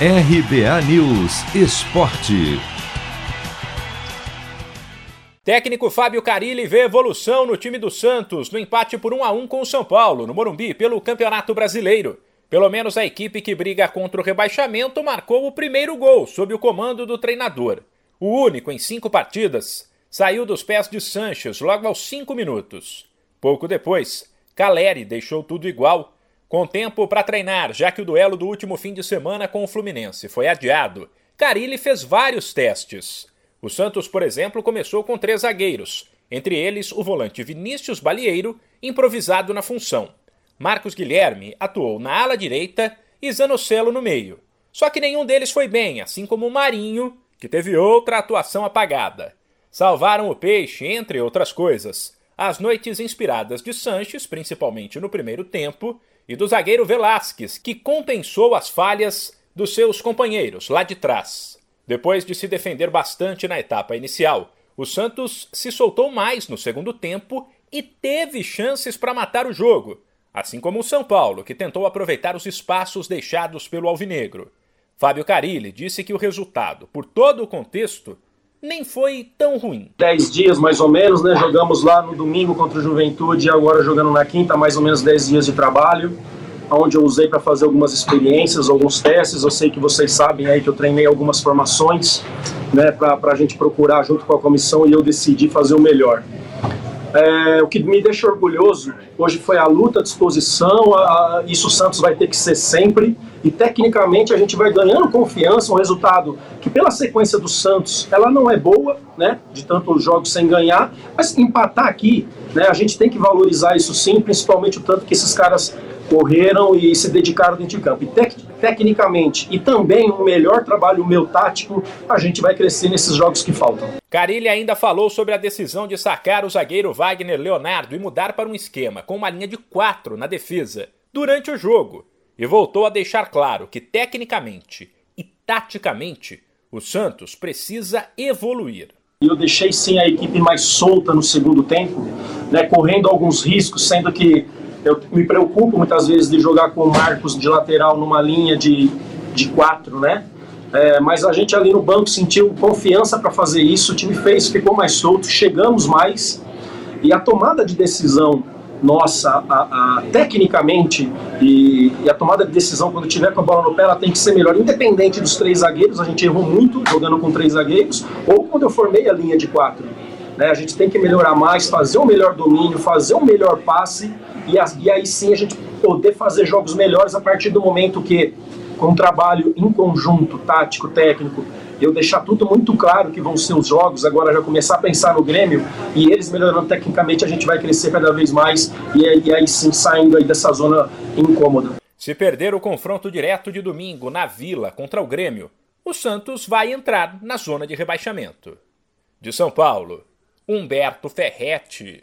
RBA News Esporte. Técnico Fábio Carilli vê evolução no time do Santos no empate por 1 a 1 com o São Paulo, no Morumbi, pelo Campeonato Brasileiro. Pelo menos a equipe que briga contra o rebaixamento marcou o primeiro gol sob o comando do treinador. O único em cinco partidas saiu dos pés de Sanches logo aos cinco minutos. Pouco depois, Caleri deixou tudo igual com tempo para treinar, já que o duelo do último fim de semana com o Fluminense foi adiado, Carilli fez vários testes. O Santos, por exemplo, começou com três zagueiros, entre eles o volante Vinícius Balieiro, improvisado na função. Marcos Guilherme atuou na ala direita e Zanocelo no meio. Só que nenhum deles foi bem, assim como o Marinho, que teve outra atuação apagada. Salvaram o peixe, entre outras coisas, as noites inspiradas de Sanches, principalmente no primeiro tempo, e do zagueiro Velasquez, que compensou as falhas dos seus companheiros lá de trás. Depois de se defender bastante na etapa inicial, o Santos se soltou mais no segundo tempo e teve chances para matar o jogo, assim como o São Paulo, que tentou aproveitar os espaços deixados pelo Alvinegro. Fábio Carilli disse que o resultado, por todo o contexto, nem foi tão ruim. Dez dias mais ou menos, né? Jogamos lá no domingo contra o Juventude e agora jogando na quinta, mais ou menos dez dias de trabalho, onde eu usei para fazer algumas experiências, alguns testes. Eu sei que vocês sabem aí que eu treinei algumas formações, né? Para a gente procurar junto com a comissão e eu decidi fazer o melhor. É, o que me deixa orgulhoso hoje foi a luta, a disposição, a, isso o Santos vai ter que ser sempre, e tecnicamente a gente vai ganhando confiança, um resultado que pela sequência do Santos, ela não é boa, né, de tantos jogos sem ganhar, mas empatar aqui, né, a gente tem que valorizar isso sim, principalmente o tanto que esses caras correram e se dedicaram dentro de campo. E tec tecnicamente e também um melhor trabalho meu tático, a gente vai crescer nesses jogos que faltam. Carilli ainda falou sobre a decisão de sacar o zagueiro Wagner Leonardo e mudar para um esquema com uma linha de quatro na defesa durante o jogo. E voltou a deixar claro que tecnicamente e taticamente o Santos precisa evoluir. Eu deixei sim a equipe mais solta no segundo tempo, né, correndo alguns riscos, sendo que eu me preocupo muitas vezes de jogar com o Marcos de lateral numa linha de, de quatro, né? É, mas a gente ali no banco sentiu confiança para fazer isso, o time fez, ficou mais solto, chegamos mais e a tomada de decisão nossa, a, a, tecnicamente, e, e, a tomada de decisão quando tiver com a bola no pé, ela tem que ser melhor, independente dos três zagueiros. A gente errou muito jogando com três zagueiros, ou quando eu formei a linha de quatro. Né, a gente tem que melhorar mais, fazer um melhor domínio, fazer um melhor passe e, e aí sim a gente poder fazer jogos melhores a partir do momento que, com um trabalho em conjunto, tático, técnico, eu deixar tudo muito claro que vão ser os jogos, agora já começar a pensar no Grêmio e eles melhorando tecnicamente, a gente vai crescer cada vez mais e, e aí sim saindo aí dessa zona incômoda. Se perder o confronto direto de domingo na Vila contra o Grêmio, o Santos vai entrar na zona de rebaixamento. De São Paulo, Humberto Ferretti.